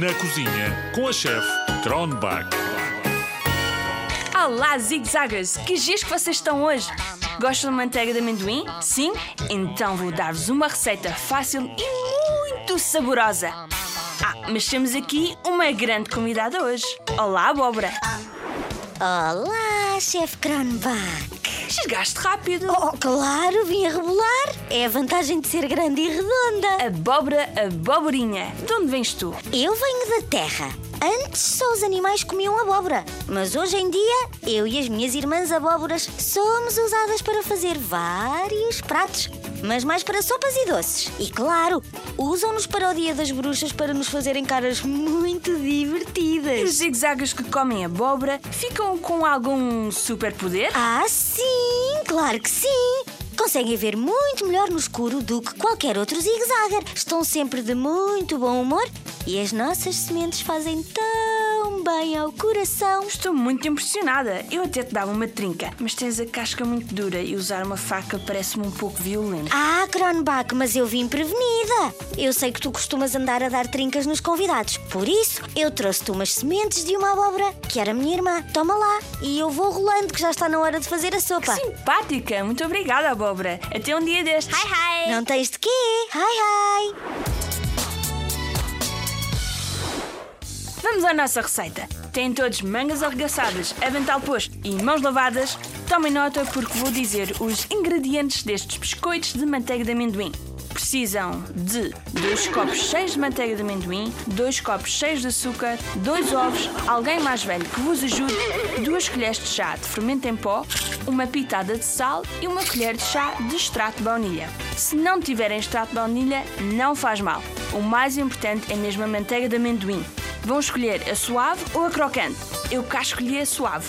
Na cozinha com a chefe Tronbach. Olá, zigzaggers! Que dias que vocês estão hoje? Gostam de manteiga de amendoim? Sim? Então vou dar-vos uma receita fácil e muito saborosa. Ah, mas temos aqui uma grande convidada hoje. Olá, abóbora! Olá, chefe Kronbach. Chegaste rápido! Oh, claro, vim a rebolar. É a vantagem de ser grande e redonda. Abóbora, abóborinha! De onde vens tu? Eu venho da terra. Antes só os animais comiam abóbora, mas hoje em dia eu e as minhas irmãs abóboras somos usadas para fazer vários pratos, mas mais para sopas e doces. E claro, usam-nos para o Dia das Bruxas para nos fazerem caras muito E os divertidas. zigzaggers que comem abóbora ficam com algum superpoder? Ah, sim, claro que sim. Conseguem ver muito melhor no escuro do que qualquer outro zigue-zaguer. Estão sempre de muito bom humor e as nossas sementes fazem tão bem ao coração. Estou muito impressionada. Eu até te dava uma trinca, mas tens a casca muito dura e usar uma faca parece-me um pouco violento. Ah, Kronbach, mas eu vim prevenida. Eu sei que tu costumas andar a dar trincas nos convidados. Por isso, eu trouxe-te umas sementes de uma abóbora, que era minha irmã. Toma lá. E eu vou rolando, que já está na hora de fazer a sopa. Simpática! Muito obrigada, abóbora. Até um dia destes. Hi, hi! Não tens de quê? Hi, hi. Vamos à nossa receita. Têm todos mangas arregaçadas, avental posto e mãos lavadas? Tomem nota porque vou dizer os ingredientes destes biscoitos de manteiga de amendoim. Precisam de 2 copos cheios de manteiga de amendoim, 2 copos cheios de açúcar, 2 ovos, alguém mais velho que vos ajude, 2 colheres de chá de fermento em pó, uma pitada de sal e uma colher de chá de extrato de baunilha. Se não tiverem extrato de baunilha, não faz mal. O mais importante é mesmo a manteiga de amendoim. Vão escolher a suave ou a crocante. Eu cá escolhi a suave.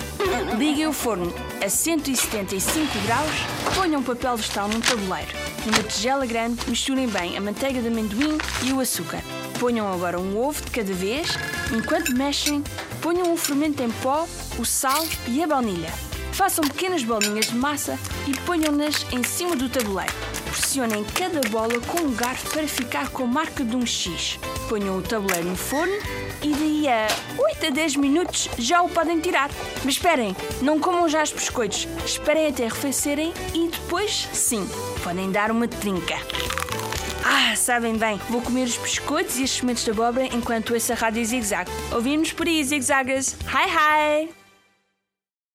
Liguem o forno a 175 graus, ponham papel vegetal num tabuleiro. Numa tigela grande, misturem bem a manteiga de amendoim e o açúcar. Ponham agora um ovo de cada vez. Enquanto mexem, ponham o fermento em pó, o sal e a baunilha. Façam pequenas bolinhas de massa e ponham-nas em cima do tabuleiro. Pressionem cada bola com um garfo para ficar com a marca de um X. Ponham o tabuleiro no forno e daí a 8 a 10 minutos já o podem tirar. Mas esperem, não comam já os biscoitos. Esperem até arrefecerem e depois, sim, podem dar uma trinca. Ah, sabem bem, vou comer os biscoitos e as sementes de abóbora enquanto ouço a rádio zigzag. Ouvimos por aí, zigzaggers. Hi, hi!